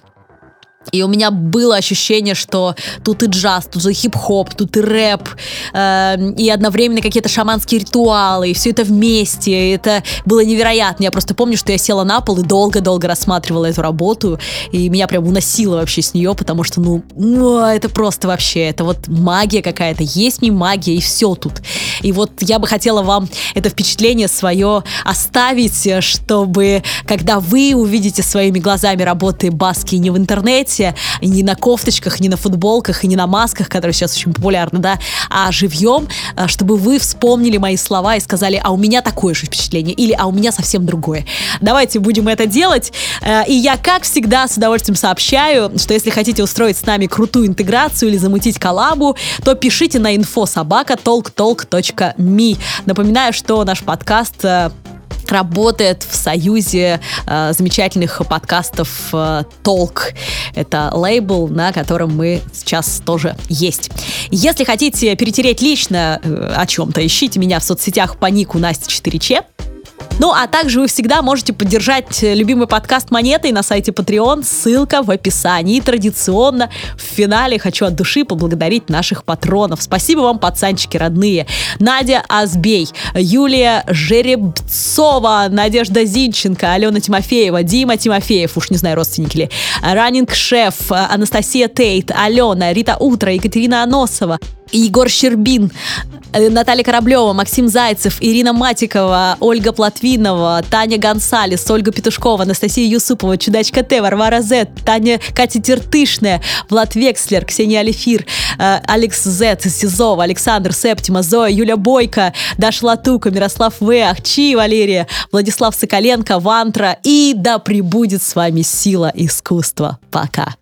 И у меня было ощущение, что тут и джаз, тут и хип-хоп, тут и рэп, э, и одновременно какие-то шаманские ритуалы, и все это вместе. И это было невероятно. Я просто помню, что я села на пол и долго-долго рассматривала эту работу, и меня прям уносило вообще с нее, потому что, ну, ну это просто вообще, это вот магия какая-то. Есть мне магия, и все тут. И вот я бы хотела вам это впечатление свое оставить, чтобы, когда вы увидите своими глазами работы Баски не в интернете, интернете, не на кофточках, не на футболках и не на масках, которые сейчас очень популярны, да, а живьем, э, чтобы вы вспомнили мои слова и сказали, а у меня такое же впечатление, или а у меня совсем другое. Давайте будем это делать. Э, и я, как всегда, с удовольствием сообщаю, что если хотите устроить с нами крутую интеграцию или замутить коллабу, то пишите на info собака talktalk.me. Напоминаю, что наш подкаст работает в союзе э, замечательных подкастов э. Это лейбл, на котором мы сейчас тоже есть. Если хотите перетереть лично э, о чем-то, ищите меня в соцсетях по нику Настя 4Ч. Ну, а также вы всегда можете поддержать э, любимый подкаст монетой на сайте Patreon. Ссылка в описании. И традиционно в финале хочу от души поблагодарить наших патронов. Спасибо вам, пацанчики родные. Надя Азбей, Юлия Жеребцова, Надежда Зинченко, Алена Тимофеева, Дима Тимофеев, уж не знаю, родственники ли, Раннинг Шеф, Анастасия Тейт, Алена, Рита Утро, Екатерина Аносова, Егор Щербин, э, Наталья Кораблева, Максим Зайцев, Ирина Матикова, Ольга Платвинова, Таня Гонсалес, Ольга Петушкова, Анастасия Юсупова, Чудачка Т, Варвара З, Таня Катя Тертышная, Влад Векслер, Ксения Алифир, э, Алекс З, Сизова, Александр Септима, Зоя, Юля Бойко, Даша Латука, Мирослав В, Ахчи, Валерия, Владислав Соколенко, Вантра и да пребудет с вами сила искусства. Пока.